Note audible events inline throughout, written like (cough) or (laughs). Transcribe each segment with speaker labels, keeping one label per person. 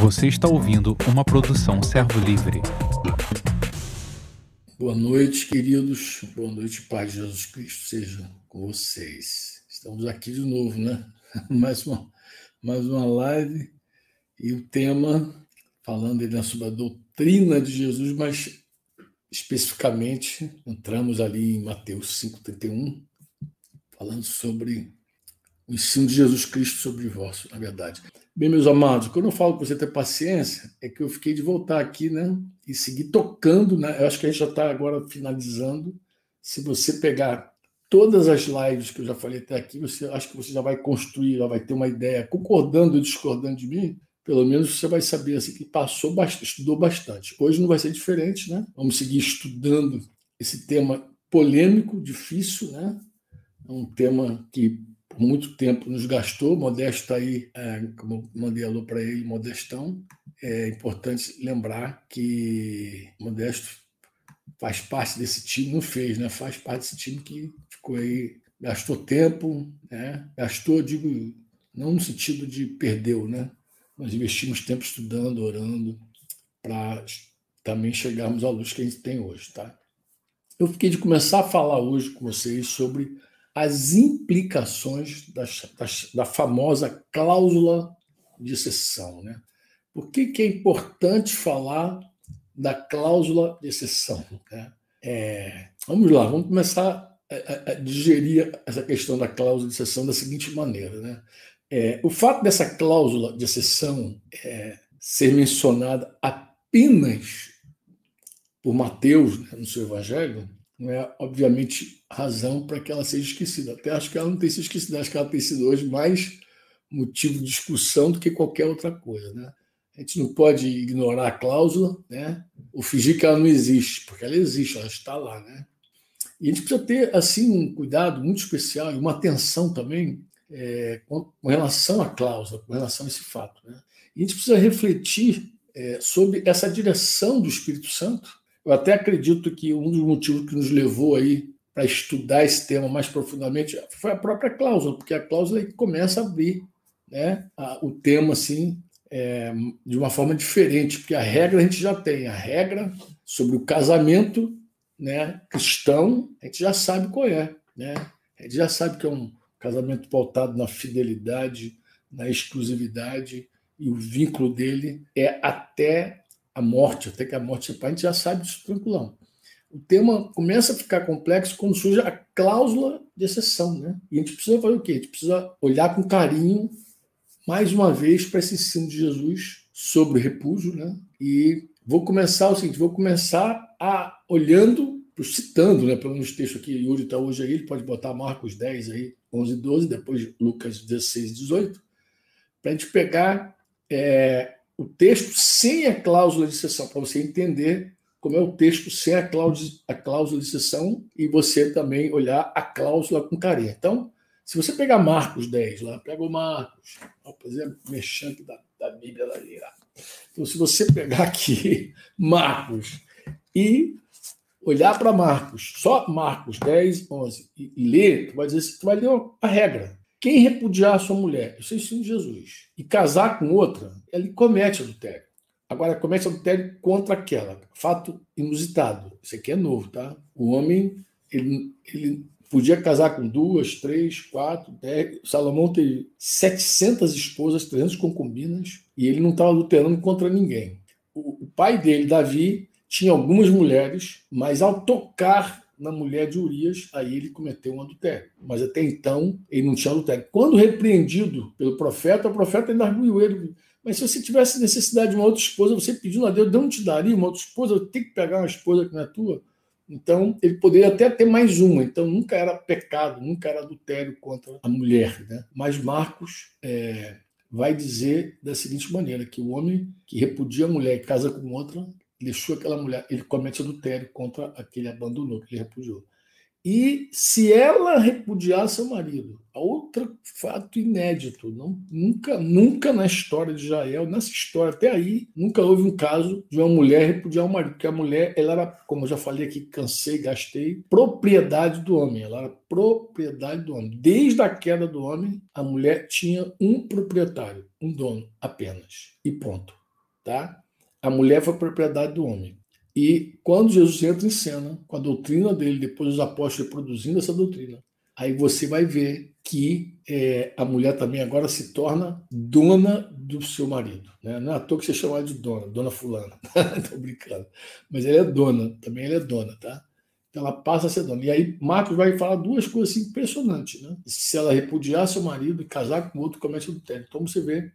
Speaker 1: Você está ouvindo uma produção Servo Livre.
Speaker 2: Boa noite, queridos. Boa noite, Pai Jesus Cristo seja com vocês. Estamos aqui de novo, né? (laughs) Mais uma, mais uma live e o tema falando aí sobre a doutrina de Jesus, mas especificamente entramos ali em Mateus 5:31, falando sobre o ensino de Jesus Cristo sobre vós, na verdade. Bem, meus amados, quando eu falo para você ter paciência, é que eu fiquei de voltar aqui, né? E seguir tocando, né? Eu acho que a gente já está agora finalizando. Se você pegar todas as lives que eu já falei até aqui, você acho que você já vai construir, já vai ter uma ideia, concordando ou discordando de mim, pelo menos você vai saber assim, que passou bastante, estudou bastante. Hoje não vai ser diferente, né? Vamos seguir estudando esse tema polêmico, difícil, né? É um tema que por muito tempo nos gastou. Modesto está aí, é, como mandei alô para ele, Modestão. É importante lembrar que Modesto faz parte desse time, não fez, né? Faz parte desse time que ficou aí, gastou tempo, né? Gastou, digo, não no sentido de perdeu, né? Nós investimos tempo estudando, orando, para também chegarmos à luz que a gente tem hoje, tá? Eu fiquei de começar a falar hoje com vocês sobre as implicações das, das, da famosa cláusula de exceção. Né? Por que, que é importante falar da cláusula de exceção? Né? É, vamos lá, vamos começar a, a, digerir essa questão da cláusula de exceção da seguinte maneira. Né? É, o fato dessa cláusula de exceção é, ser mencionada apenas por Mateus né, no seu evangelho não é, obviamente, razão para que ela seja esquecida. Até acho que ela não tem sido esquecida, acho que ela tem sido hoje mais motivo de discussão do que qualquer outra coisa. Né? A gente não pode ignorar a cláusula né? ou fingir que ela não existe, porque ela existe, ela está lá. Né? E a gente precisa ter assim um cuidado muito especial e uma atenção também é, com, relação à cláusula, com relação a esse fato. Né? E a gente precisa refletir é, sobre essa direção do Espírito Santo eu até acredito que um dos motivos que nos levou aí para estudar esse tema mais profundamente foi a própria cláusula, porque a cláusula é começa a abrir né, a, o tema assim é, de uma forma diferente, porque a regra a gente já tem, a regra sobre o casamento né, cristão, a gente já sabe qual é. Né? A gente já sabe que é um casamento pautado na fidelidade, na exclusividade, e o vínculo dele é até a morte, até que a morte separe, a gente já sabe disso tranquilão. O tema começa a ficar complexo quando surge a cláusula de exceção. Né? E a gente precisa fazer o quê? A gente precisa olhar com carinho, mais uma vez, para esse ensino de Jesus sobre o repúdio. Né? E vou começar o seguinte: vou começar a olhando, citando, né, pelo menos texto aqui, Yuri está hoje aí, ele pode botar Marcos 10 aí, 11 e 12, depois Lucas 16 e 18, para a gente pegar é, o texto sem a cláusula de exceção, para você entender como é o texto sem a cláusula, a cláusula de exceção e você também olhar a cláusula com carinho. Então, se você pegar Marcos 10 lá, pega o Marcos, por exemplo, mexendo da, da Bíblia lá. Então, se você pegar aqui (laughs) Marcos e olhar para Marcos, só Marcos 10, 11, e, e ler, tu vai dizer, tu vai ler a regra. Quem repudiar a sua mulher, isso é ensino de Jesus, e casar com outra, ele comete adultério. Agora, comete adultério contra aquela. Fato inusitado. Isso aqui é novo, tá? O homem, ele, ele podia casar com duas, três, quatro, dez. Salomão teve 700 esposas, 300 concubinas, e ele não estava adulterando contra ninguém. O, o pai dele, Davi, tinha algumas mulheres, mas ao tocar na mulher de Urias, aí ele cometeu um adultério. Mas até então ele não tinha adultério. Quando repreendido pelo profeta, o profeta ainda arguiu ele. Mas se você tivesse necessidade de uma outra esposa, você pedindo a Deus, não te daria uma outra esposa, eu tenho que pegar uma esposa que não é tua. Então, ele poderia até ter mais uma. Então, nunca era pecado, nunca era adultério contra a mulher. Né? Mas Marcos é, vai dizer da seguinte maneira: que o homem que repudia a mulher e casa com outra, deixou aquela mulher, ele comete adultério contra aquele abandonou, que ele repudiou. e se ela repudiar seu marido, outro fato inédito, não, nunca, nunca na história de Israel, nessa história até aí, nunca houve um caso de uma mulher repudiar o marido, porque a mulher, ela era, como eu já falei aqui, cansei, gastei, propriedade do homem, ela era propriedade do homem. Desde a queda do homem, a mulher tinha um proprietário, um dono apenas, e ponto, tá? A mulher foi propriedade do homem. E quando Jesus entra em cena, com a doutrina dele, depois os apóstolos reproduzindo essa doutrina, aí você vai ver que é, a mulher também agora se torna dona do seu marido. Né? Não é à toa que você chama de dona, dona fulana. (laughs) Estou brincando. Mas ela é dona, também ela é dona, tá? Então ela passa a ser dona. E aí Marcos vai falar duas coisas assim, impressionantes. Né? Se ela repudiar seu marido e casar com outro, comete adultério. Então você vê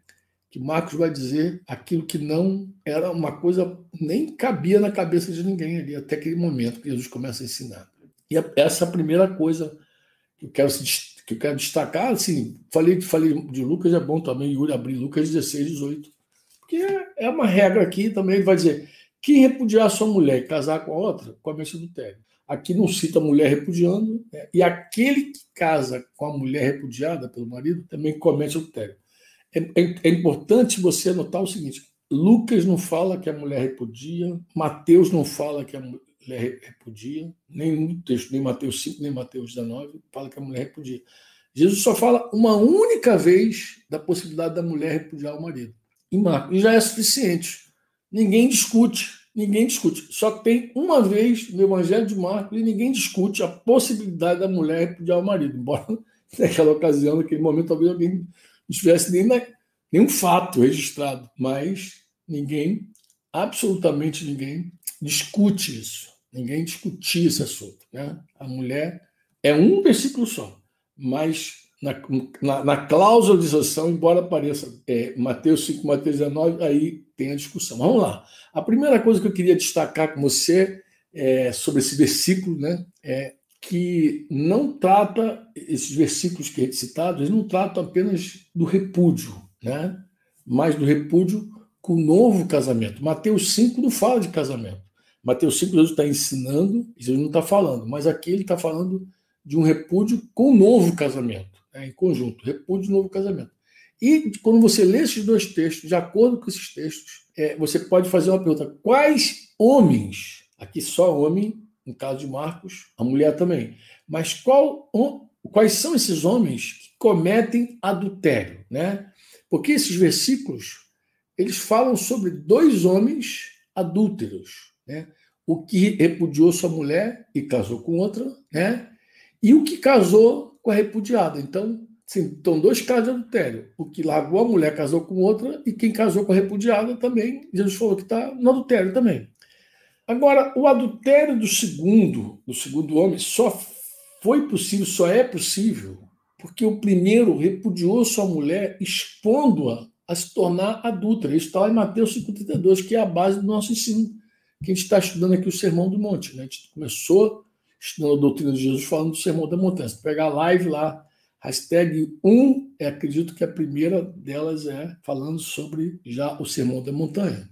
Speaker 2: que Marcos vai dizer aquilo que não era uma coisa, nem cabia na cabeça de ninguém ali, até aquele momento que Jesus começa a ensinar. E essa é a primeira coisa que eu quero, que eu quero destacar. Assim, falei, falei de Lucas, é bom também, Yuri, abrir Lucas 16, 18. Porque é uma regra aqui também, ele vai dizer: quem repudiar sua mulher e casar com a outra, comete adultério. Aqui não cita a mulher repudiando, né? e aquele que casa com a mulher repudiada pelo marido também comete adultério. É, é, é, importante você anotar o seguinte: Lucas não fala que a mulher repudia, Mateus não fala que a mulher repudia, no texto, nem Mateus 5, nem Mateus 19, fala que a mulher repudia. Jesus só fala uma única vez da possibilidade da mulher repudiar o marido. Marcos. E já é suficiente. Ninguém discute. Ninguém discute. Só tem uma vez no Evangelho de Marcos e ninguém discute a possibilidade da mulher repudiar o marido. Embora (laughs) naquela ocasião, naquele momento, talvez alguém não tivesse nem na, nenhum fato registrado, mas ninguém, absolutamente ninguém, discute isso. Ninguém discutia esse assunto. Né? A mulher é um versículo só, mas na, na, na isenção, embora apareça é, Mateus 5, Mateus 19, aí tem a discussão. Vamos lá. A primeira coisa que eu queria destacar com você é, sobre esse versículo né, é que não trata, esses versículos que citados, eles não tratam apenas do repúdio, né? mas do repúdio com o novo casamento. Mateus 5 não fala de casamento. Mateus 5 Jesus está ensinando, Jesus não está falando, mas aqui ele está falando de um repúdio com o novo casamento, né? em conjunto, repúdio e novo casamento. E quando você lê esses dois textos, de acordo com esses textos, é, você pode fazer uma pergunta: quais homens, aqui só homem, no caso de Marcos, a mulher também. Mas qual, quais são esses homens que cometem adultério, né? Porque esses versículos eles falam sobre dois homens adúlteros, né? O que repudiou sua mulher e casou com outra, né? E o que casou com a repudiada. Então, sim, estão dois casos de adultério. O que largou a mulher casou com outra e quem casou com a repudiada também, Jesus falou que está no adultério também. Agora, o adultério do segundo, do segundo homem, só foi possível, só é possível, porque o primeiro repudiou sua mulher, expondo-a a se tornar adulta. Isso está lá em Mateus 5,32, que é a base do nosso ensino, que a gente está estudando aqui o Sermão do Monte. Né? A gente começou estudando a doutrina de Jesus falando do Sermão da Montanha. Se pegar a live lá, hashtag 1, é, acredito que a primeira delas é falando sobre já o Sermão da Montanha.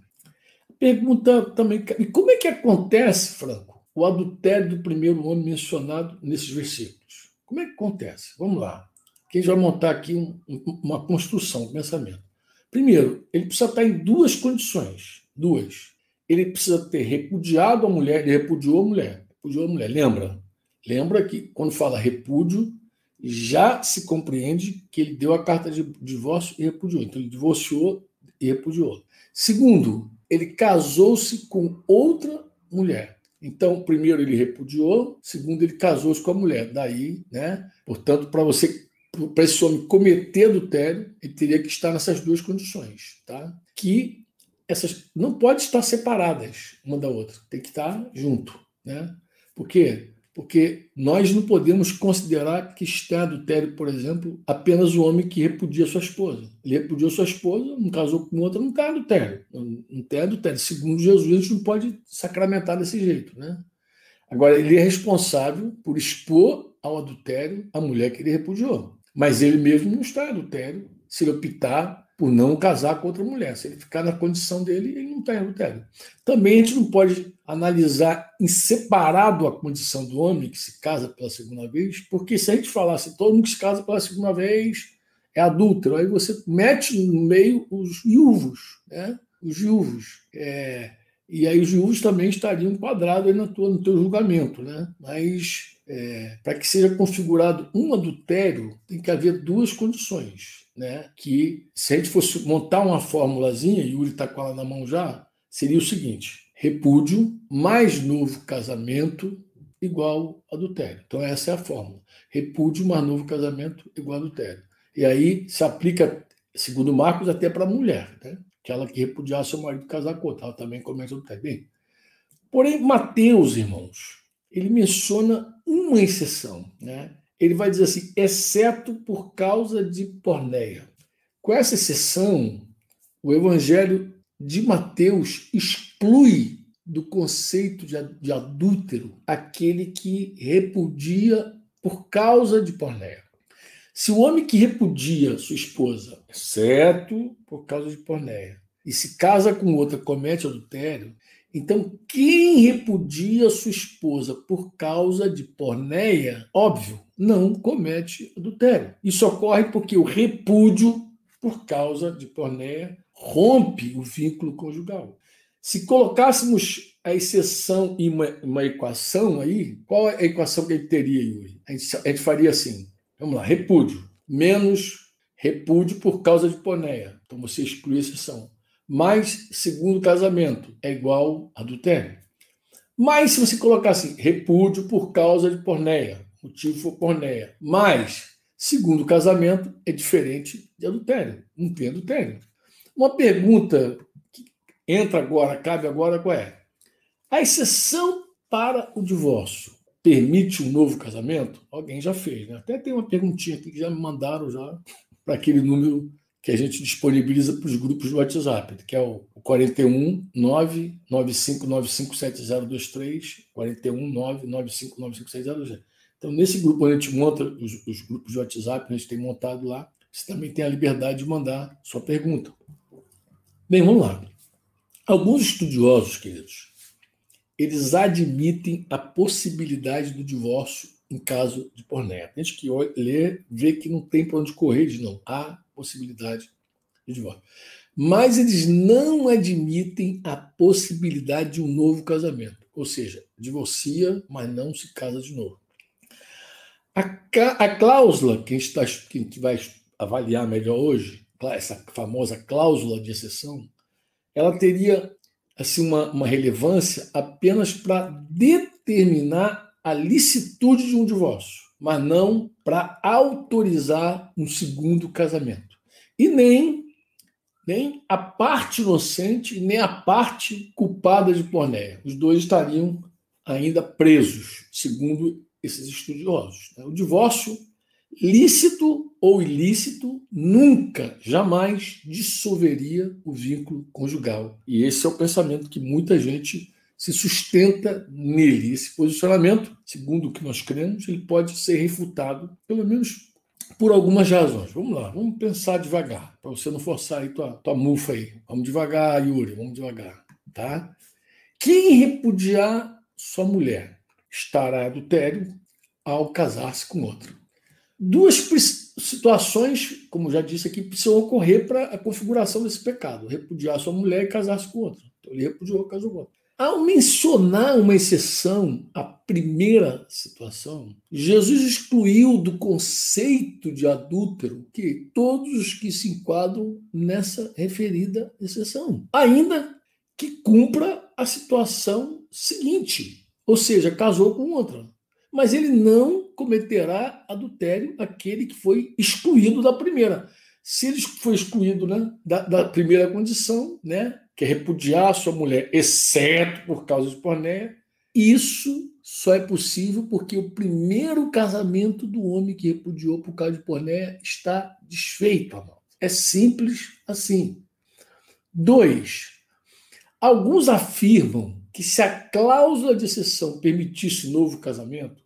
Speaker 2: Pergunta também, e como é que acontece, Franco, o adultério do primeiro homem mencionado nesses versículos? Como é que acontece? Vamos lá. Quem vai montar aqui um, uma construção, um pensamento. Primeiro, ele precisa estar em duas condições. Duas. Ele precisa ter repudiado a mulher, ele repudiou a mulher. Repudiou a mulher. Lembra? Lembra que quando fala repúdio, já se compreende que ele deu a carta de divórcio e repudiou. Então, ele divorciou e repudiou. Segundo, ele casou-se com outra mulher. Então, primeiro ele repudiou, segundo ele casou-se com a mulher. Daí, né? Portanto, para você para esse homem cometer adultério, ele teria que estar nessas duas condições, tá? Que essas não pode estar separadas uma da outra, tem que estar junto, né? Por quê? Porque nós não podemos considerar que está adultério, por exemplo, apenas o homem que repudia sua esposa. Ele repudiou sua esposa, não casou com outra, não está adultério. Não tem adultério. Segundo Jesus, a gente não pode sacramentar desse jeito. Né? Agora, ele é responsável por expor ao adultério a mulher que ele repudiou. Mas ele mesmo não está adultério se ele optar por não casar com outra mulher. Se ele ficar na condição dele, ele não está em adultério. Também a gente não pode analisar em separado a condição do homem que se casa pela segunda vez, porque se a gente falasse todo mundo que se casa pela segunda vez é adúltero, aí você mete no meio os viúvos, né? Os viúvos. É, e aí os viúvos também estariam enquadrados aí na tua, no teu julgamento, né? Mas é, para que seja configurado um adultério, tem que haver duas condições, né? Que se a gente fosse montar uma formulazinha, e Yuri está com ela na mão já, seria o seguinte: repúdio mais novo casamento igual adultério. Então essa é a fórmula. Repúdio mais novo casamento igual adultério. E aí se aplica, segundo Marcos, até para a mulher, né? Que repudiar seu marido casar com outra, ela também comete adultério. Bem, porém, Mateus, irmãos, ele menciona uma exceção. Né? Ele vai dizer assim, exceto por causa de porneia. Com essa exceção, o evangelho de Mateus exclui do conceito de adúltero aquele que repudia por causa de porneia. Se o homem que repudia sua esposa, exceto por causa de pornéia, e se casa com outra, comete adultério, então quem repudia sua esposa por causa de pornéia, óbvio, não comete adultério. Isso ocorre porque o repúdio por causa de pornéia rompe o vínculo conjugal. Se colocássemos a exceção em uma, uma equação aí, qual é a equação que ele teria, Yuri? A gente, a gente faria assim: Vamos lá, repúdio. Menos repúdio por causa de poneia. Então você exclui a exceção. Mais segundo casamento é igual adultério. Mas se você colocar assim, repúdio por causa de porneia, motivo for porneia, mais segundo casamento é diferente de adultério, não tem adultério. Uma pergunta que entra agora, cabe agora, qual é? A exceção para o divórcio permite um novo casamento? Alguém já fez, né? Até tem uma perguntinha aqui que já me mandaram já para aquele número que a gente disponibiliza para os grupos do WhatsApp, que é o 41 995957023, 41 995957023. Então, nesse grupo, a gente monta os, os grupos de WhatsApp, a gente tem montado lá. Você também tem a liberdade de mandar sua pergunta. Bem, vamos lá. Alguns estudiosos, queridos, eles admitem a possibilidade do divórcio em caso de pornéia. Tem gente que lê, vê que não tem para onde correr, diz não, há possibilidade de divórcio. Mas eles não admitem a possibilidade de um novo casamento. Ou seja, divorcia, mas não se casa de novo. A, a cláusula que a, gente tá, que a gente vai avaliar melhor hoje, essa famosa cláusula de exceção, ela teria assim uma, uma relevância apenas para determinar a licitude de um divórcio, mas não para autorizar um segundo casamento. E nem nem a parte inocente nem a parte culpada de pornéia. Os dois estariam ainda presos, segundo esses estudiosos. O divórcio lícito ou ilícito, nunca, jamais dissolveria o vínculo conjugal. E esse é o pensamento que muita gente se sustenta nele. Esse posicionamento, segundo o que nós cremos, ele pode ser refutado, pelo menos por algumas razões. Vamos lá, vamos pensar devagar, para você não forçar aí tua, tua mufa aí. Vamos devagar, Yuri, vamos devagar, tá? Quem repudiar sua mulher estará adultério ao casar-se com outro. Duas situações, como já disse aqui, precisam ocorrer para a configuração desse pecado: repudiar sua mulher e casar-se com outra. Então ele repudiou, casou com outra. Ao mencionar uma exceção à primeira situação, Jesus excluiu do conceito de adúltero que todos os que se enquadram nessa referida exceção, ainda que cumpra a situação seguinte, ou seja, casou com outra mas ele não cometerá adultério aquele que foi excluído da primeira. Se ele foi excluído né, da, da primeira condição, né, que é repudiar a sua mulher, exceto por causa de pornéia, isso só é possível porque o primeiro casamento do homem que repudiou por causa de pornéia está desfeito. É simples assim. Dois, alguns afirmam que se a cláusula de exceção permitisse novo casamento,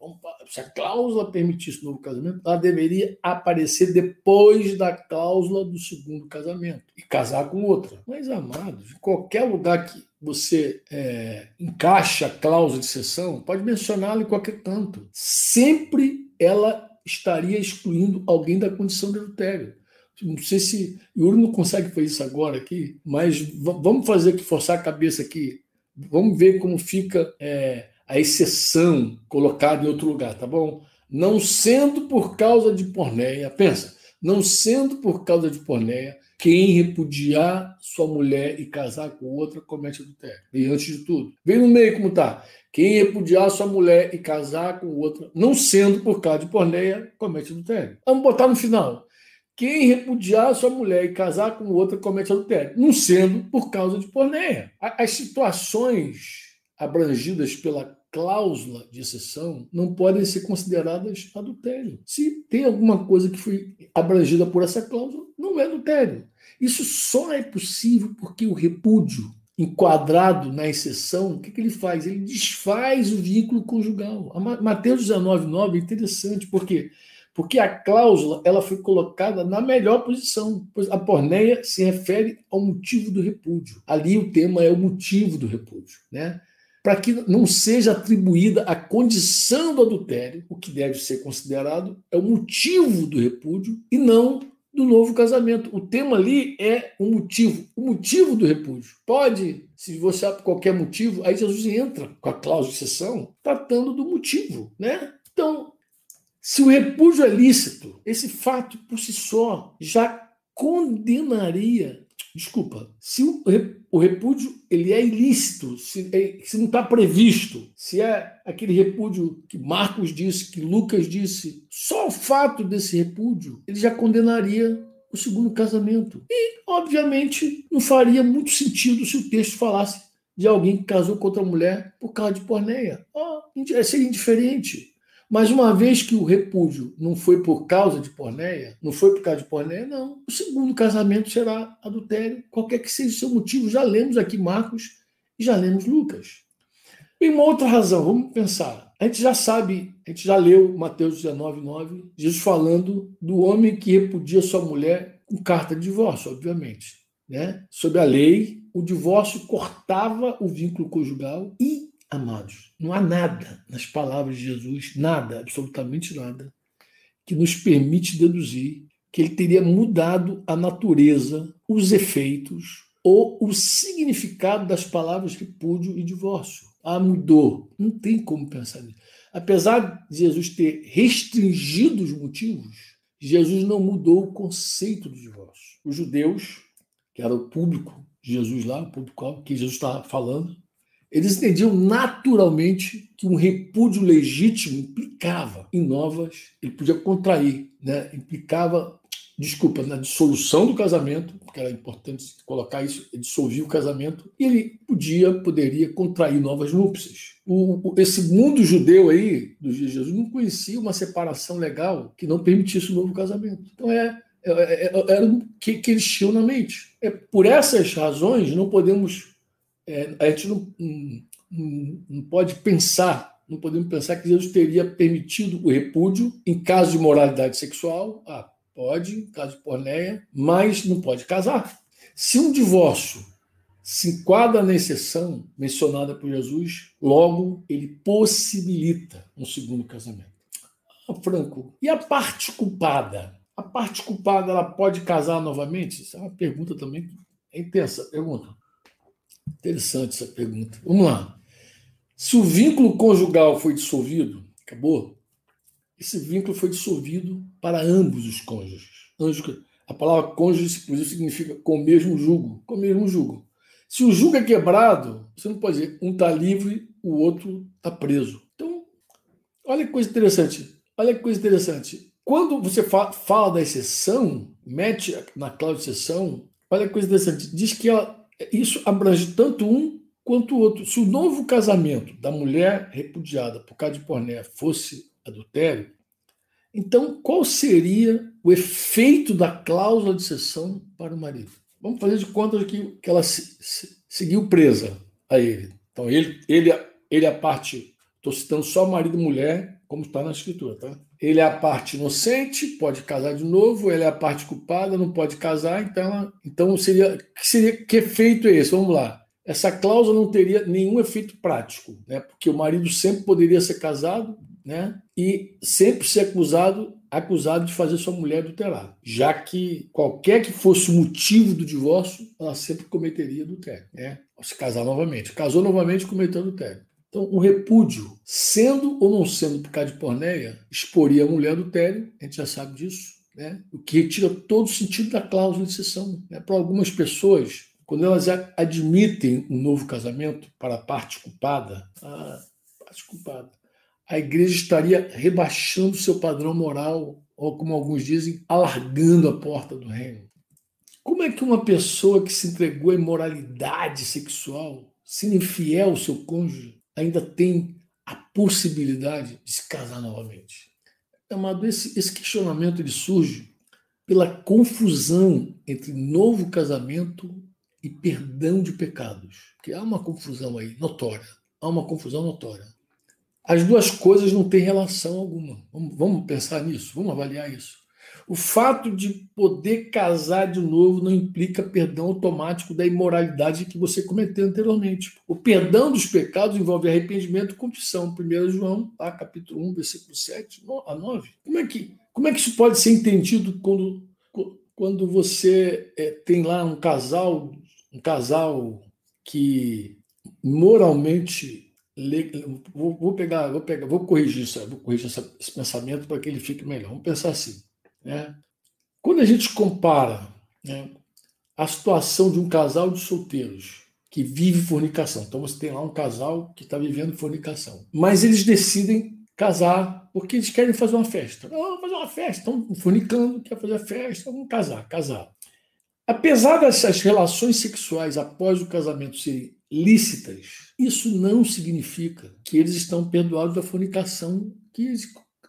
Speaker 2: se a cláusula permitisse novo casamento, ela deveria aparecer depois da cláusula do segundo casamento e casar com outra. Mas, amados, em qualquer lugar que você é, encaixa a cláusula de exceção, pode mencioná-la em qualquer canto. Sempre ela estaria excluindo alguém da condição de adultério. Não sei se Yuri não consegue fazer isso agora aqui, mas vamos fazer aqui, forçar a cabeça aqui. Vamos ver como fica é, a exceção colocada em outro lugar, tá bom? Não sendo por causa de porneia, pensa, não sendo por causa de porneia, quem repudiar sua mulher e casar com outra comete adultério. E antes de tudo, vem no meio como tá. Quem repudiar sua mulher e casar com outra, não sendo por causa de porneia, comete adultério. Vamos botar no final. Quem repudiar sua mulher e casar com outra comete adultério, não sendo por causa de porneia. As situações abrangidas pela cláusula de exceção não podem ser consideradas adultério. Se tem alguma coisa que foi abrangida por essa cláusula, não é adultério. Isso só é possível porque o repúdio enquadrado na exceção, o que, que ele faz? Ele desfaz o vínculo conjugal. A Mateus 19,9 é interessante, porque porque a cláusula ela foi colocada na melhor posição, pois a porneia se refere ao motivo do repúdio. Ali o tema é o motivo do repúdio, né? Para que não seja atribuída a condição do adultério, o que deve ser considerado é o motivo do repúdio e não do novo casamento. O tema ali é o motivo, o motivo do repúdio. Pode, se você há qualquer motivo, aí Jesus entra com a cláusula de exceção, tratando do motivo, né? Então, se o repúdio é lícito, esse fato por si só já condenaria. Desculpa, se o repúdio ele é ilícito, se, é, se não está previsto, se é aquele repúdio que Marcos disse, que Lucas disse, só o fato desse repúdio ele já condenaria o segundo casamento. E, obviamente, não faria muito sentido se o texto falasse de alguém que casou com outra mulher por causa de porneia. Oh, seria indiferente. Mas uma vez que o repúdio não foi por causa de porneia, não foi por causa de porneia, não. O segundo casamento será adultério, qualquer que seja o seu motivo. Já lemos aqui Marcos e já lemos Lucas. E uma outra razão, vamos pensar. A gente já sabe, a gente já leu Mateus 19, 9, Jesus falando do homem que repudia sua mulher com carta de divórcio, obviamente. Né? Sob a lei, o divórcio cortava o vínculo conjugal e Amados, não há nada nas palavras de Jesus, nada, absolutamente nada, que nos permite deduzir que ele teria mudado a natureza, os efeitos ou o significado das palavras repúdio e divórcio. Ah, mudou. Não tem como pensar nisso. Apesar de Jesus ter restringido os motivos, Jesus não mudou o conceito do divórcio. Os judeus, que era o público de Jesus lá, o público que Jesus estava falando, eles entendiam naturalmente que um repúdio legítimo implicava em novas, ele podia contrair, né? implicava, desculpa, na dissolução do casamento, porque era importante colocar isso, ele dissolvia o casamento, e ele podia, poderia contrair novas núpcias. O, esse mundo judeu aí, dos dias de Jesus, não conhecia uma separação legal que não permitisse o novo casamento. Então é, é, é, é era o que, que eles tinham na mente. É, por essas razões, não podemos é, a gente não, não, não pode pensar, não podemos pensar que Deus teria permitido o repúdio em caso de moralidade sexual. Ah, pode, em caso de porneia, mas não pode casar. Se um divórcio se enquadra na exceção mencionada por Jesus, logo ele possibilita um segundo casamento. Ah, Franco, e a parte culpada? A parte culpada ela pode casar novamente? Isso é uma pergunta também. É intensa pergunta. Interessante essa pergunta. Vamos lá. Se o vínculo conjugal foi dissolvido, acabou, esse vínculo foi dissolvido para ambos os cônjuges. A palavra cônjuge, inclusive, significa com o mesmo jugo. Com o mesmo jugo. Se o jugo é quebrado, você não pode dizer um está livre, o outro está preso. Então, olha que coisa interessante. Olha que coisa interessante. Quando você fala da exceção, mete na cláusula de exceção, olha que coisa interessante. Diz que ela isso abrange tanto um quanto o outro. Se o novo casamento da mulher repudiada por causa de pornéia fosse adultério, então qual seria o efeito da cláusula de cessão para o marido? Vamos fazer de conta que, que ela se, se, seguiu presa a ele. Então, ele, ele, ele é a parte, estou citando só marido e mulher, como está na escritura, tá? Ele é a parte inocente, pode casar de novo, ele é a parte culpada, não pode casar, então, então seria que seria que efeito é esse? Vamos lá. Essa cláusula não teria nenhum efeito prático, né? Porque o marido sempre poderia ser casado, né? E sempre ser acusado acusado de fazer sua mulher adulterar, já que qualquer que fosse o motivo do divórcio, ela sempre cometeria adultério, né? Se casar novamente. Casou novamente, cometeu adultério. Então, o repúdio, sendo ou não sendo por causa de porneia, exporia a mulher adultério, a gente já sabe disso, né? o que retira todo o sentido da cláusula de sessão. Né? Para algumas pessoas, quando elas admitem um novo casamento para a parte culpada, a parte culpada, a igreja estaria rebaixando seu padrão moral, ou como alguns dizem, alargando a porta do reino. Como é que uma pessoa que se entregou à imoralidade sexual, sendo infiel ao seu cônjuge, ainda tem a possibilidade de se casar novamente? Amado, esse, esse questionamento ele surge pela confusão entre novo casamento e perdão de pecados. Porque há uma confusão aí notória. Há uma confusão notória. As duas coisas não têm relação alguma. Vamos, vamos pensar nisso, vamos avaliar isso. O fato de poder casar de novo não implica perdão automático da imoralidade que você cometeu anteriormente. O perdão dos pecados envolve arrependimento e confissão. 1 João, tá, capítulo 1, versículo 7 a 9. Como é que, como é que isso pode ser entendido quando, quando você é, tem lá um casal, um casal que moralmente Vou, pegar, vou pegar, vou corrigir isso, vou corrigir esse pensamento para que ele fique melhor. Vamos pensar assim, né? Quando a gente compara né, a situação de um casal de solteiros que vive fornicação, então você tem lá um casal que está vivendo fornicação, mas eles decidem casar porque eles querem fazer uma festa. Oh, vamos fazer uma festa, estão fornicando, quer fazer festa, vamos casar, casar. Apesar dessas relações sexuais após o casamento serem lícitas, isso não significa que eles estão perdoados da fornicação que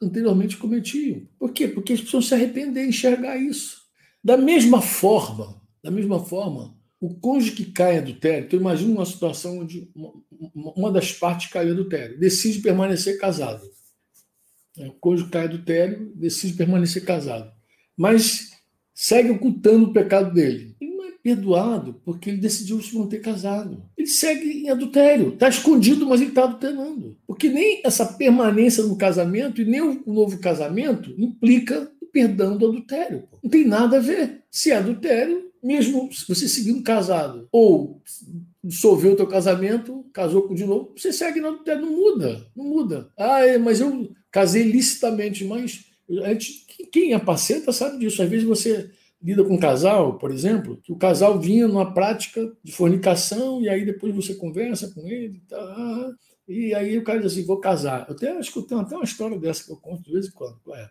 Speaker 2: anteriormente cometiam. Por quê? Porque eles precisam se arrepender, enxergar isso. Da mesma forma, da mesma forma, o cônjuge que cai adultério, então imagina uma situação onde uma, uma das partes cai em adultério, decide permanecer casado. É, o cônjuge cai adultério, decide permanecer casado. Mas segue ocultando o pecado dele perdoado porque ele decidiu se manter casado. Ele segue em adultério. Está escondido, mas ele está adulterando. Porque nem essa permanência no casamento e nem o novo casamento implica o perdão do adultério. Não tem nada a ver. Se é adultério, mesmo você seguindo casado ou dissolveu o teu casamento, casou de novo, você segue no adultério, não muda, não muda. Ah, é, mas eu casei licitamente, mas quem é parceiro sabe disso. Às vezes você lida com um casal, por exemplo, que o casal vinha numa prática de fornicação e aí depois você conversa com ele tá, e aí o cara diz assim, vou casar. Eu até acho que eu tenho até uma história dessa que eu conto de vez em quando. É?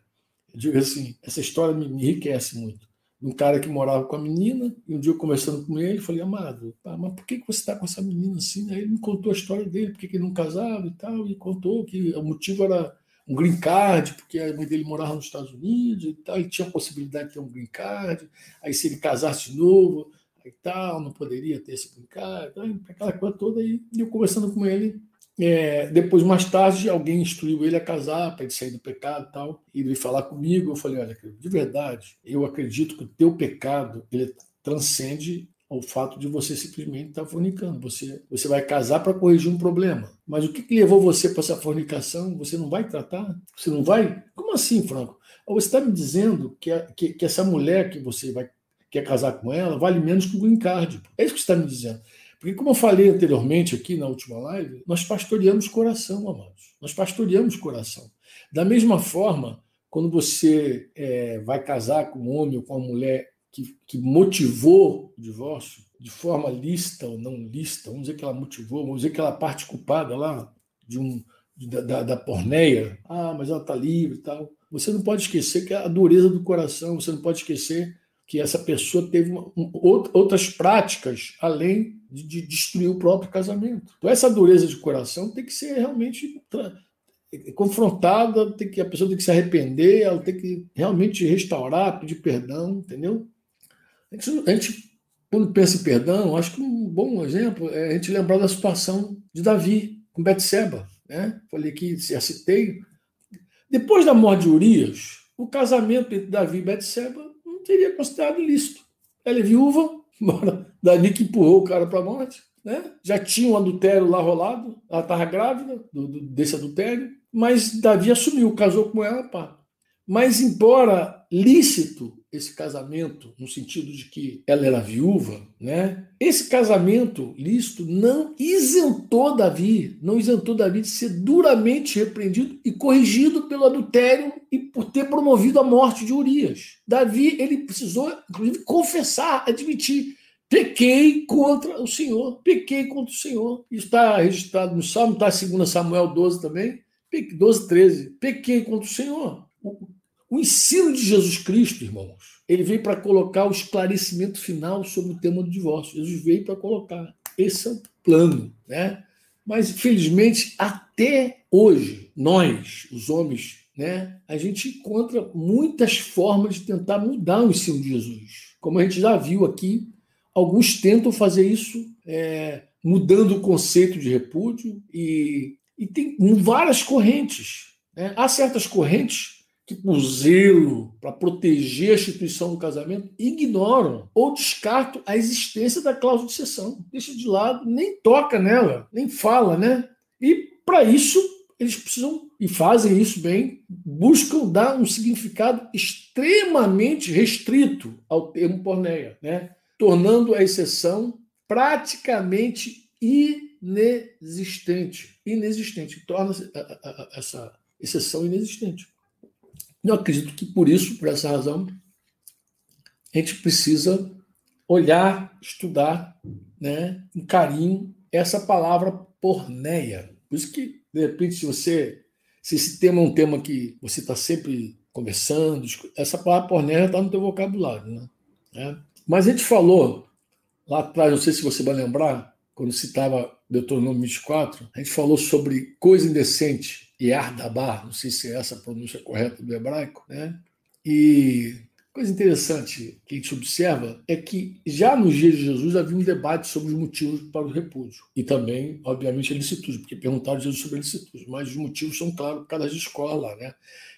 Speaker 2: Eu digo assim, essa história me enriquece muito. Um cara que morava com a menina, e um dia eu conversando com ele, falei, amado, mas por que você está com essa menina assim? Aí ele me contou a história dele, porque ele não casava e tal, e contou que o motivo era um green card, porque a mãe dele morava nos Estados Unidos e tal, ele tinha a possibilidade de ter um green card, aí se ele casasse de novo, aí tal, não poderia ter esse green card, aquela coisa toda, e eu conversando com ele, é, depois, mais tarde, alguém instruiu ele a casar para ele sair do pecado e tal. E ele falar comigo, eu falei, olha, de verdade, eu acredito que o teu pecado ele transcende ao fato de você simplesmente estar tá fornicando. Você, você vai casar para corrigir um problema. Mas o que, que levou você para essa fornicação? Você não vai tratar? Você não vai? Como assim, Franco? Você está me dizendo que, a, que, que, essa mulher que você vai quer casar com ela vale menos que o green card. É isso que você está me dizendo. Porque, como eu falei anteriormente aqui na última live, nós pastoreamos coração, amados. Nós pastoreamos coração. Da mesma forma, quando você é, vai casar com um homem ou com uma mulher que, que motivou o divórcio, de forma lícita ou não lícita, vamos dizer que ela motivou, vamos dizer que ela parte culpada lá de um, da, da, da porneia, ah, mas ela está livre e tal. Você não pode esquecer que é a dureza do coração, você não pode esquecer que essa pessoa teve uma, um, outras práticas além de, de, destruir o próprio casamento. Então, essa dureza de coração tem que ser realmente confrontada, tem que, a pessoa tem que se arrepender, ela tem que realmente restaurar, pedir perdão, entendeu? A gente, a gente, quando pensa em perdão, acho que um bom exemplo é a gente lembrar da situação de Davi com Betseba. Né? Falei que já citei. Depois da morte de Urias, o casamento entre Davi e Betseba não teria considerado ilícito. Ela é viúva, (laughs) embora Davi que empurrou o cara para a morte. Né? Já tinha um adultério lá rolado, ela estava grávida do, do, desse adultério, mas Davi assumiu, casou com ela, pá. Mas, embora lícito esse casamento, no sentido de que ela era viúva, né? esse casamento lícito não isentou Davi, não isentou Davi de ser duramente repreendido e corrigido pelo adultério e por ter promovido a morte de Urias. Davi, ele precisou, inclusive, confessar, admitir. Pequei contra o Senhor, pequei contra o Senhor. Isso está registrado no Salmo, está em 2 Samuel 12 também, 12, 13. Pequei contra o Senhor. O ensino de Jesus Cristo, irmãos, ele veio para colocar o esclarecimento final sobre o tema do divórcio. Jesus veio para colocar. Esse é o plano, né? Mas, infelizmente, até hoje, nós, os homens, né, a gente encontra muitas formas de tentar mudar o ensino de Jesus. Como a gente já viu aqui, alguns tentam fazer isso é, mudando o conceito de repúdio e, e tem várias correntes. Né? Há certas correntes por zelo para proteger a instituição do casamento, ignoram ou descartam a existência da cláusula de sessão. Deixa de lado, nem toca nela, nem fala, né? E, para isso, eles precisam, e fazem isso bem, buscam dar um significado extremamente restrito ao termo porneia, né? tornando a exceção praticamente inexistente. Inexistente. Torna essa exceção inexistente. Eu acredito que por isso, por essa razão, a gente precisa olhar, estudar, né, com carinho, essa palavra porneia. Por isso que, de repente, se você. Se esse tema é um tema que você está sempre conversando, essa palavra porneia está no teu vocabulário. Né? É. Mas a gente falou lá atrás, não sei se você vai lembrar, quando citava Deuteronômio 24, a gente falou sobre coisa indecente Yardabar, não sei se é essa a pronúncia correta do hebraico, né? E coisa interessante que a gente observa é que já nos dias de Jesus havia um debate sobre os motivos para o repúdio. E também, obviamente, a licitude, porque perguntaram Jesus sobre a licitude, mas os motivos são claros por causa das escolas lá, né?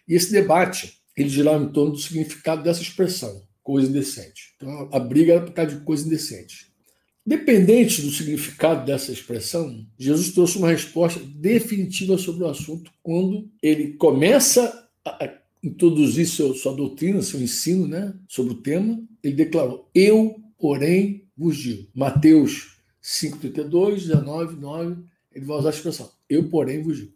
Speaker 2: E esse debate, ele girava em torno do significado dessa expressão, coisa indecente. Então, a briga era por causa de coisa indecente. Dependente do significado dessa expressão, Jesus trouxe uma resposta definitiva sobre o assunto quando ele começa a introduzir sua doutrina, seu ensino né, sobre o tema. Ele declarou: Eu, porém, vos digo. Mateus 5,32, 19, 9, ele vai usar a expressão: Eu, porém, vos digo.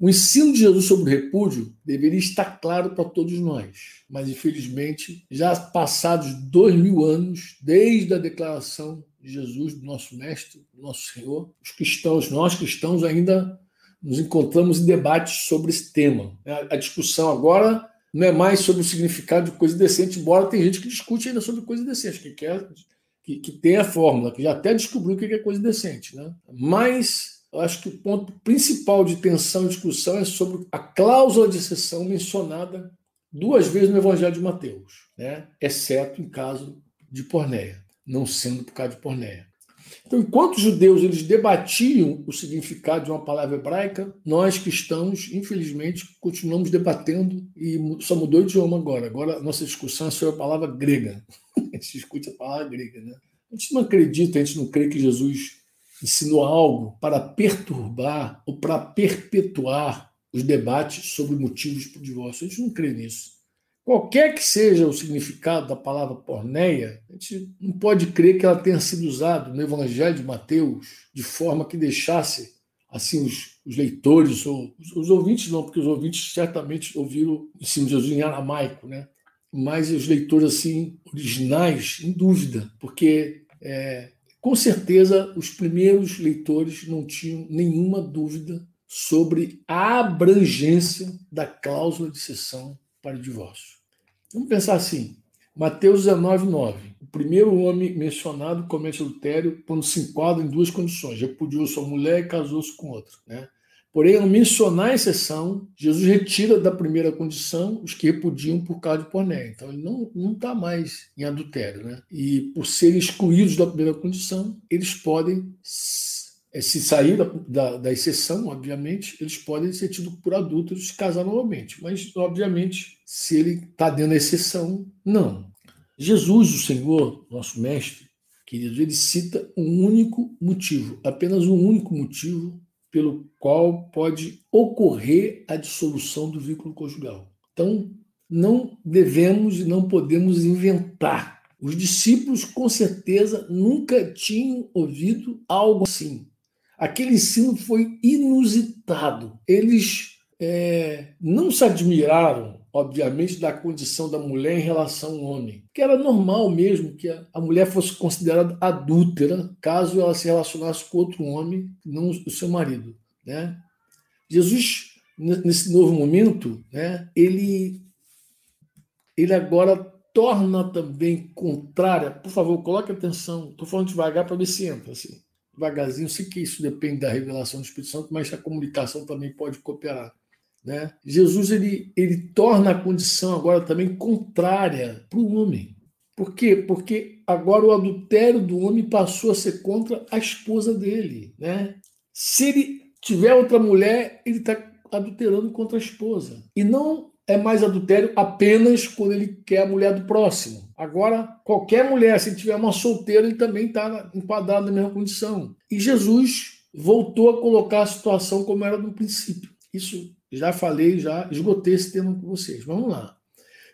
Speaker 2: O ensino de Jesus sobre o repúdio deveria estar claro para todos nós, mas infelizmente, já passados dois mil anos desde a declaração de Jesus, do nosso Mestre, do nosso Senhor, os cristãos, nós cristãos ainda nos encontramos em debates sobre esse tema. A discussão agora não é mais sobre o significado de coisa decente, embora tem gente que discute ainda sobre coisa decente, que quer que, que tem a fórmula, que já até descobriu o que é coisa decente. Né? Mas eu acho que o ponto principal de tensão e discussão é sobre a cláusula de exceção mencionada duas vezes no Evangelho de Mateus, né? exceto em caso de pornéia não sendo por causa de pornéia. Então, enquanto os judeus eles debatiam o significado de uma palavra hebraica, nós cristãos, infelizmente, continuamos debatendo e só mudou de idioma agora. Agora nossa discussão é sobre a palavra grega. (laughs) a gente discute a palavra grega, né? A gente não acredita, a gente não crê que Jesus ensinou algo para perturbar ou para perpetuar os debates sobre motivos para o divórcio. A gente não crê nisso. Qualquer que seja o significado da palavra porneia, a gente não pode crer que ela tenha sido usada no Evangelho de Mateus de forma que deixasse assim os, os leitores, ou os, os, ouvintes não, porque os ouvintes certamente ouviram o ensino de Jesus em aramaico, né? mas os leitores assim originais, em dúvida, porque é, com certeza os primeiros leitores não tinham nenhuma dúvida sobre a abrangência da cláusula de cessão para o divórcio. Vamos pensar assim: Mateus 19, 9. O primeiro homem mencionado comete adultério quando se enquadra em duas condições: repudiou sua mulher e casou-se com outra. Né? Porém, ao mencionar a exceção, Jesus retira da primeira condição os que repudiam por causa de pornéia. Então, ele não está mais em adultério. Né? E por serem excluídos da primeira condição, eles podem, se sair da, da, da exceção, obviamente, eles podem ser tidos por adultos e se casar novamente. Mas, obviamente, se ele está dentro da exceção, não. Jesus, o Senhor, nosso mestre, queridos, ele cita um único motivo, apenas um único motivo pelo qual pode ocorrer a dissolução do vínculo conjugal. Então, não devemos e não podemos inventar. Os discípulos, com certeza, nunca tinham ouvido algo assim. Aquele ensino foi inusitado. Eles é, não se admiraram obviamente, da condição da mulher em relação ao homem. Que era normal mesmo que a mulher fosse considerada adúltera caso ela se relacionasse com outro homem, não o seu marido. Né? Jesus, nesse novo momento, né, ele, ele agora torna também contrária. Por favor, coloque atenção. Estou falando devagar para ver se entra. Assim. Devagarzinho, sei que isso depende da revelação do Espírito Santo, mas a comunicação também pode cooperar. Né? Jesus ele, ele torna a condição agora também contrária para o homem. Por quê? Porque agora o adultério do homem passou a ser contra a esposa dele. Né? Se ele tiver outra mulher, ele está adulterando contra a esposa. E não é mais adultério apenas quando ele quer a mulher do próximo. Agora, qualquer mulher, se tiver uma solteira, ele também está enquadrado na mesma condição. E Jesus voltou a colocar a situação como era no princípio. Isso já falei, já esgotei esse tema com vocês. Vamos lá.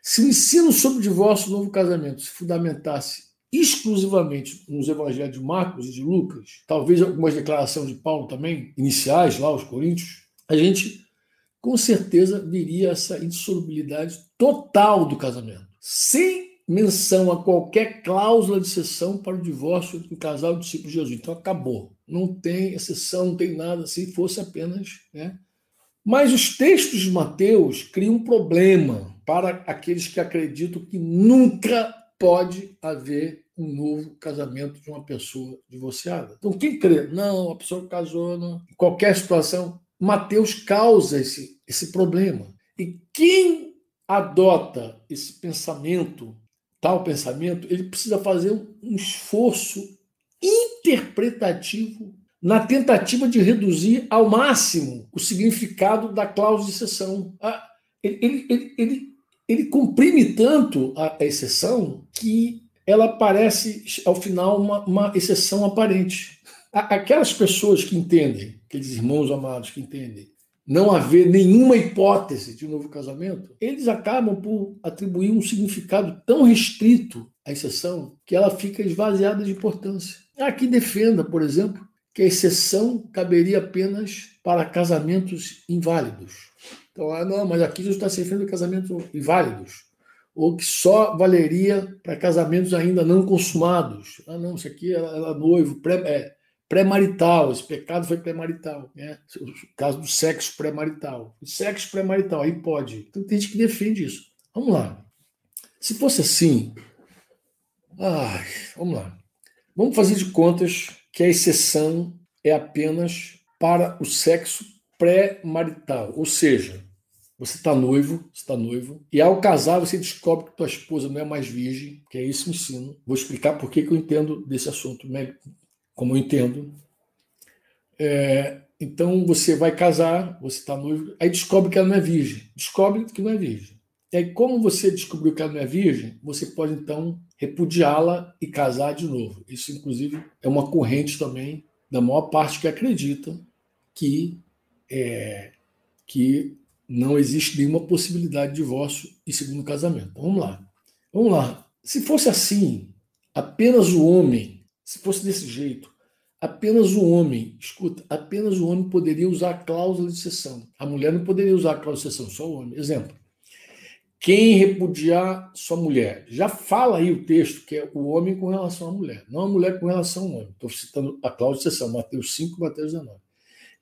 Speaker 2: Se o ensino sobre divórcio e novo casamento se fundamentasse exclusivamente nos evangelhos de Marcos e de Lucas, talvez algumas declarações de Paulo também, iniciais lá, os Coríntios, a gente com certeza viria essa insolubilidade total do casamento, sem menção a qualquer cláusula de exceção para o divórcio entre o casal discípulo de Jesus. Então acabou. Não tem exceção, não tem nada, se fosse apenas né, mas os textos de Mateus criam um problema para aqueles que acreditam que nunca pode haver um novo casamento de uma pessoa divorciada. Então, quem crê? Não, a pessoa casou, não. em qualquer situação. Mateus causa esse, esse problema. E quem adota esse pensamento, tal pensamento, ele precisa fazer um esforço interpretativo na tentativa de reduzir ao máximo o significado da cláusula de exceção. Ah, ele, ele, ele, ele, comprime tanto a exceção que ela parece, ao final, uma, uma exceção aparente. Aquelas pessoas que entendem, aqueles irmãos amados que entendem, não haver nenhuma hipótese de um novo casamento, eles acabam por atribuir um significado tão restrito à exceção que ela fica esvaziada de importância. Há quem defenda, por exemplo, que a exceção caberia apenas para casamentos inválidos. Então, ah, não, mas aqui está se referindo a casamentos inválidos, ou que só valeria para casamentos ainda não consumados. Ah, não, isso aqui era, era noivo, pré, é, pré-marital, esse pecado foi pré-marital, né? O caso do sexo pré-marital. O sexo pré-marital, aí pode. Então tem gente que defende isso. Vamos lá. Se fosse assim, ai, vamos lá. Vamos fazer de contas que a exceção é apenas para o sexo pré-marital, ou seja, você está noivo, está noivo, e ao casar você descobre que tua esposa não é mais virgem, que é isso me ensino. Vou explicar por que, que eu entendo desse assunto, como eu entendo. É, então você vai casar, você está noivo, aí descobre que ela não é virgem, descobre que não é virgem. E aí, como você descobriu que ela não é virgem, você pode então repudiá-la e casar de novo. Isso, inclusive, é uma corrente também da maior parte que acredita que, é, que não existe nenhuma possibilidade de divórcio e segundo casamento. Vamos lá. Vamos lá. Se fosse assim, apenas o homem, se fosse desse jeito, apenas o homem, escuta, apenas o homem poderia usar a cláusula de exceção. A mulher não poderia usar a cláusula de exceção, só o homem. Exemplo. Quem repudiar sua mulher. Já fala aí o texto que é o homem com relação à mulher, não a mulher com relação ao homem. Estou citando a cláusula de exceção, Mateus 5, Mateus 19.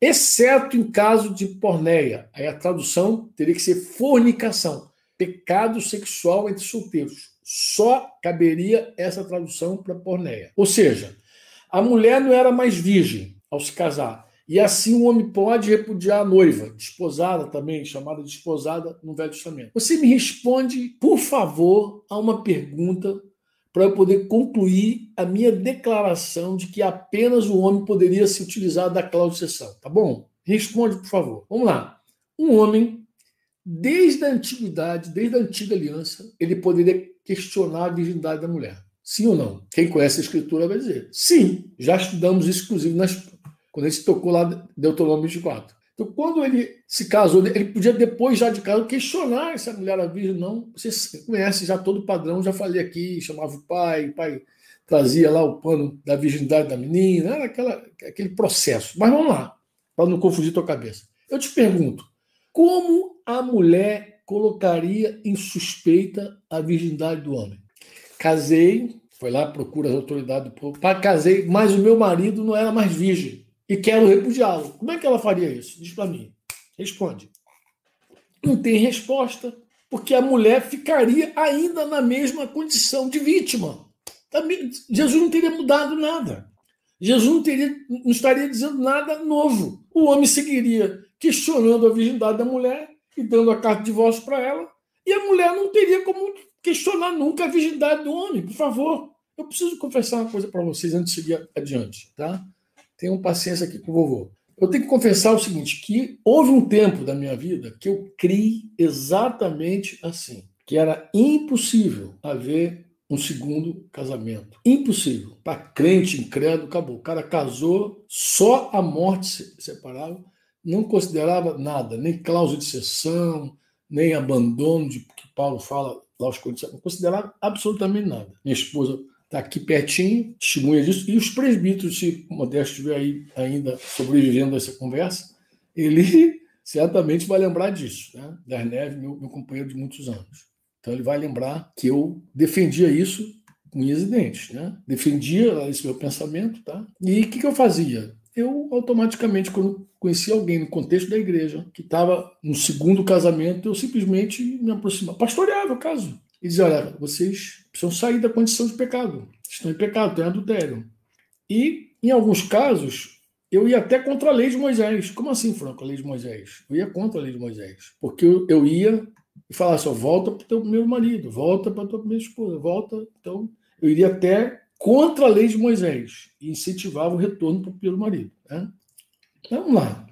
Speaker 2: Exceto em caso de porneia. Aí a tradução teria que ser fornicação, pecado sexual entre solteiros. Só caberia essa tradução para porneia. Ou seja, a mulher não era mais virgem ao se casar. E assim o homem pode repudiar a noiva, desposada também, chamada desposada no Velho Testamento. Você me responde, por favor, a uma pergunta para eu poder concluir a minha declaração de que apenas o homem poderia se utilizar da cláusula de sessão. Tá bom? Responde, por favor. Vamos lá. Um homem, desde a antiguidade, desde a antiga aliança, ele poderia questionar a virgindade da mulher. Sim ou não? Quem conhece a escritura vai dizer. Sim, já estudamos isso, inclusive, nas, quando a gente tocou lá Deuteronômio 24. Então, quando ele se casou, ele podia depois já de casa questionar se a mulher era virgem não. Você conhece já todo o padrão, já falei aqui, chamava o pai, o pai trazia lá o pano da virgindade da menina, era aquela, aquele processo. Mas vamos lá, para não confundir tua cabeça. Eu te pergunto, como a mulher colocaria em suspeita a virgindade do homem? Casei, foi lá, procura as autoridades do povo, casei, mas o meu marido não era mais virgem e quero repudiá-lo. Como é que ela faria isso? Diz para mim. Responde. Não tem resposta, porque a mulher ficaria ainda na mesma condição de vítima. Jesus não teria mudado nada. Jesus não, teria, não estaria dizendo nada novo. O homem seguiria questionando a virgindade da mulher e dando a carta de divórcio para ela, e a mulher não teria como questionar nunca a virgindade do homem, por favor. Eu preciso confessar uma coisa para vocês antes de seguir adiante, tá? Tenham paciência aqui com o vovô. Eu tenho que confessar o seguinte, que houve um tempo da minha vida que eu criei exatamente assim, que era impossível haver um segundo casamento. Impossível. Para crente, incrédulo, acabou. O cara casou, só a morte se separava, não considerava nada, nem cláusula de sessão, nem abandono de que Paulo fala lá aos Coríntios, não considerava absolutamente nada. Minha esposa está aqui pertinho, testemunha disso, e os presbíteros, se o Modesto estiver aí ainda sobrevivendo a essa conversa, ele (laughs) certamente vai lembrar disso, né? Das Neves, meu, meu companheiro de muitos anos. Então ele vai lembrar que eu defendia isso com unhas e dentes, né? Defendia esse meu pensamento, tá? E o que, que eu fazia? Eu automaticamente, quando conhecia alguém no contexto da igreja que estava no segundo casamento, eu simplesmente me aproximava, pastoreava o caso. E dizia: olha, vocês precisam sair da condição de pecado. Estão em pecado, estão em adultério. E, em alguns casos, eu ia até contra a lei de Moisés. Como assim, Franco, a lei de Moisés? Eu ia contra a lei de Moisés. Porque eu, eu ia e falava assim: volta para o teu meu marido, volta para a tua minha esposa, volta. Então, eu iria até contra a lei de Moisés e incentivava o retorno para o primeiro marido. Né? Então, vamos lá.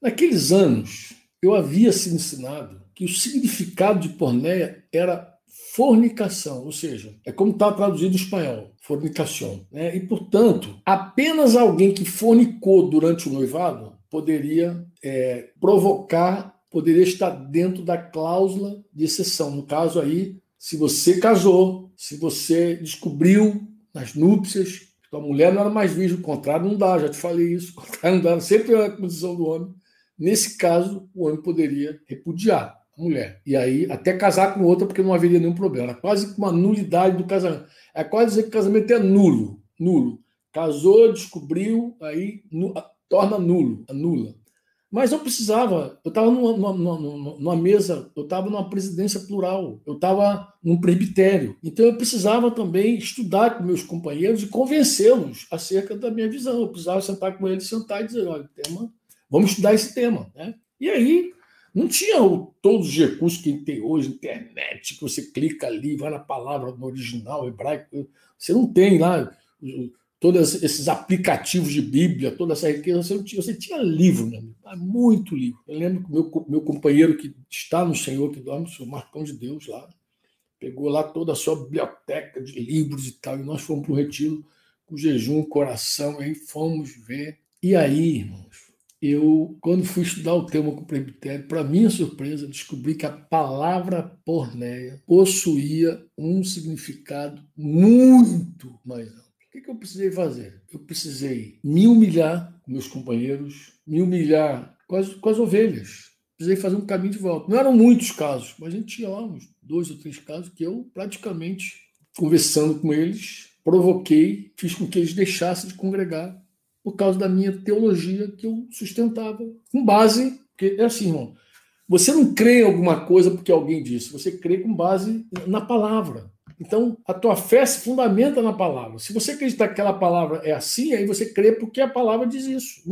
Speaker 2: Naqueles anos, eu havia sido ensinado que o significado de pornéia era fornicação, ou seja, é como está traduzido em espanhol, fornicação. Né? E, portanto, apenas alguém que fornicou durante o noivado poderia é, provocar, poderia estar dentro da cláusula de exceção. No caso aí, se você casou, se você descobriu nas núpcias que a mulher não era mais virgem, o contrário não dá, já te falei isso, (laughs) o contrário não dá, sempre é a condição do homem. Nesse caso, o homem poderia repudiar mulher. E aí, até casar com outra, porque não haveria nenhum problema. Era quase uma nulidade do casamento. É quase dizer que o casamento é nulo. Nulo. Casou, descobriu, aí nu, torna nulo, anula. Mas eu precisava, eu estava numa, numa, numa, mesa, eu estava numa presidência plural, eu estava num presbitério. Então eu precisava também estudar com meus companheiros e convencê-los acerca da minha visão. Eu precisava sentar com eles, sentar e dizer: olha, tema, vamos estudar esse tema. Né? E aí não tinha o, todos os recursos que tem hoje, internet, que você clica ali, vai na palavra no original hebraico. Você não tem lá todos esses aplicativos de Bíblia, toda essa riqueza. Você, tinha, você tinha livro, amigo, muito livro. Eu lembro que meu, meu companheiro que está no Senhor, que dorme, o Marcão de Deus lá, pegou lá toda a sua biblioteca de livros e tal, e nós fomos para o retiro com jejum, coração, aí fomos ver. E aí, irmãos, eu, quando fui estudar o tema com o presbitério, para minha surpresa, descobri que a palavra pornéia possuía um significado muito. O que, que eu precisei fazer? Eu precisei me humilhar com meus companheiros, me humilhar com as, com as ovelhas. Precisei fazer um caminho de volta. Não eram muitos casos, mas a gente tinha lá uns dois ou três casos que eu praticamente, conversando com eles, provoquei, fiz com que eles deixassem de congregar por causa da minha teologia que eu sustentava, com base, porque é assim, irmão, você não crê em alguma coisa porque alguém disse, você crê com base na palavra. Então, a tua fé se fundamenta na palavra. Se você acreditar que aquela palavra é assim, aí você crê porque a palavra diz isso.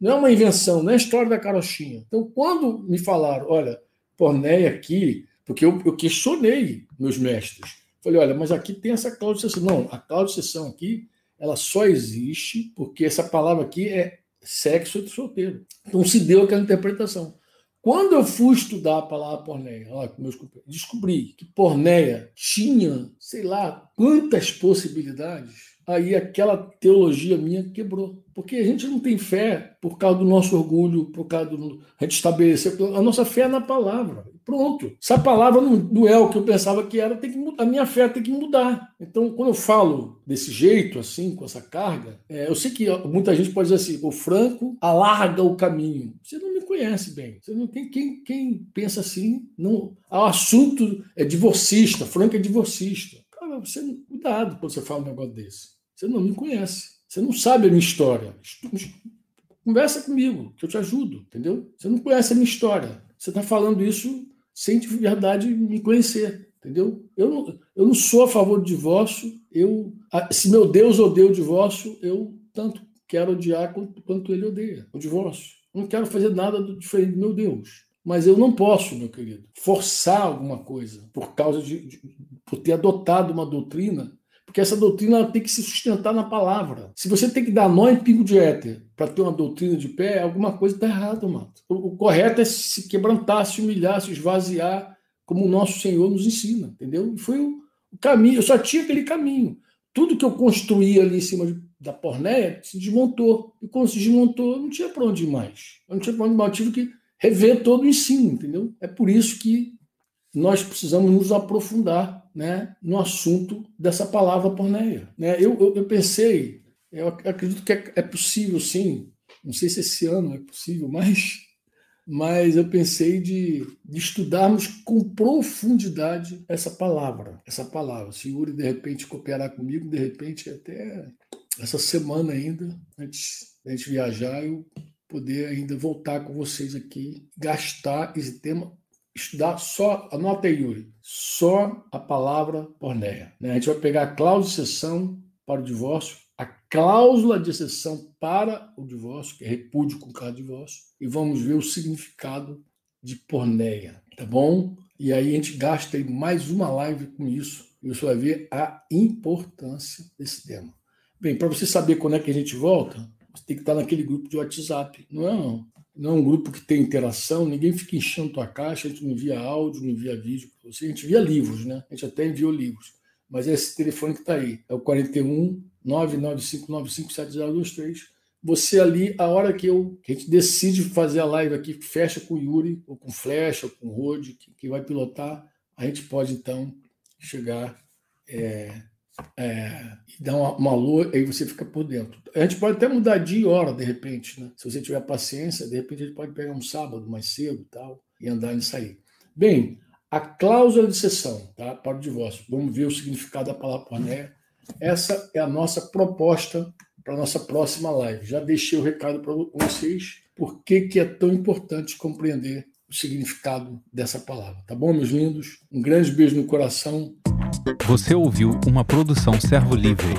Speaker 2: Não, é uma invenção, não é a história da carochinha. Então, quando me falaram, olha, pornéia aqui, porque eu, eu questionei meus mestres. Falei, olha, mas aqui tem essa cláusula de. Não, a cláusula de aqui, ela só existe porque essa palavra aqui é sexo entre solteiro. Então se deu aquela interpretação. Quando eu fui estudar a palavra porneia, olha, meus descobri que porneia tinha, sei lá, quantas possibilidades aí aquela teologia minha quebrou. Porque a gente não tem fé por causa do nosso orgulho, por causa do. A gente estabelecer. A nossa fé é na palavra. Pronto. Se a palavra não, é o que eu pensava que era, tem que, a minha fé tem que mudar. Então, quando eu falo desse jeito, assim, com essa carga, é, eu sei que muita gente pode dizer assim: o Franco alarga o caminho. Você não me conhece bem. Você não tem quem, quem pensa assim. Não, o assunto é divorcista. Franco é divorcista. Cara, você cuidado quando você fala um negócio desse. Você não me conhece. Você não sabe a minha história. Conversa comigo, que eu te ajudo, entendeu? Você não conhece a minha história. Você está falando isso sem de verdade me conhecer, entendeu? Eu não, eu não sou a favor do divórcio. Eu, se meu Deus odeia o divórcio, eu tanto quero odiar quanto, quanto ele odeia o divórcio. Eu não quero fazer nada diferente do meu Deus. Mas eu não posso, meu querido, forçar alguma coisa por causa de, de por ter adotado uma doutrina porque essa doutrina tem que se sustentar na palavra. Se você tem que dar nó em pingo de éter para ter uma doutrina de pé, alguma coisa está errada, mano. O, o, correto é se quebrantar, se humilhar, se esvaziar, como o nosso Senhor nos ensina, entendeu? E foi o, o caminho, eu só tinha aquele caminho. Tudo que eu construí ali em cima de, da pornéia se desmontou. E quando se desmontou, não tinha para onde ir mais. Eu não tinha para onde ir mais. Eu tive que rever todo o ensino, entendeu? É por isso que nós precisamos nos aprofundar né, no assunto dessa palavra porneia. Né? Eu, eu, eu pensei, eu acredito que é, é, possível sim, não sei se esse ano é possível, (laughs) mas, mas eu pensei de, de estudarmos com profundidade essa palavra, essa palavra. Se Yuri de repente cooperar comigo, de repente até essa semana ainda, antes da gente viajar, eu poder ainda voltar com vocês aqui, gastar esse tema estudar só, anota aí, Yuri, só a palavra porneia. Né? A gente vai pegar a cláusula de exceção para o divórcio, a cláusula de exceção para o divórcio, que é repúdio com cada divórcio, e vamos ver o significado de porneia, tá bom? E aí a gente gasta aí mais uma live com isso, e você vai ver a importância desse tema. Bem, para você saber quando é que a gente volta, você tem que estar naquele grupo de WhatsApp. Não é não não é um grupo que tem interação, ninguém fica enchendo tua caixa, a gente não envia áudio, não envia vídeo para você, a gente envia livros, né? A gente até enviou livros. Mas é esse telefone que está aí, é o 41 995957023. Você ali, a hora que, eu, que a gente decide fazer a live aqui, fecha com o Yuri, ou com Flecha, ou com o Rode, que, que vai pilotar, a gente pode então chegar é, é, e dá uma, uma lua, aí você fica por dentro. A gente pode até mudar dia e hora, de repente, né? Se você tiver paciência, de repente a gente pode pegar um sábado mais cedo tal, e andar nisso aí. Bem, a cláusula de sessão tá? para o divórcio. Vamos ver o significado da palavra pornéia. Essa é a nossa proposta para a nossa próxima live. Já deixei o recado para vocês, por que, que é tão importante compreender significado dessa palavra. Tá bom, meus lindos? Um grande beijo no coração.
Speaker 1: Você ouviu uma produção Servo Livre.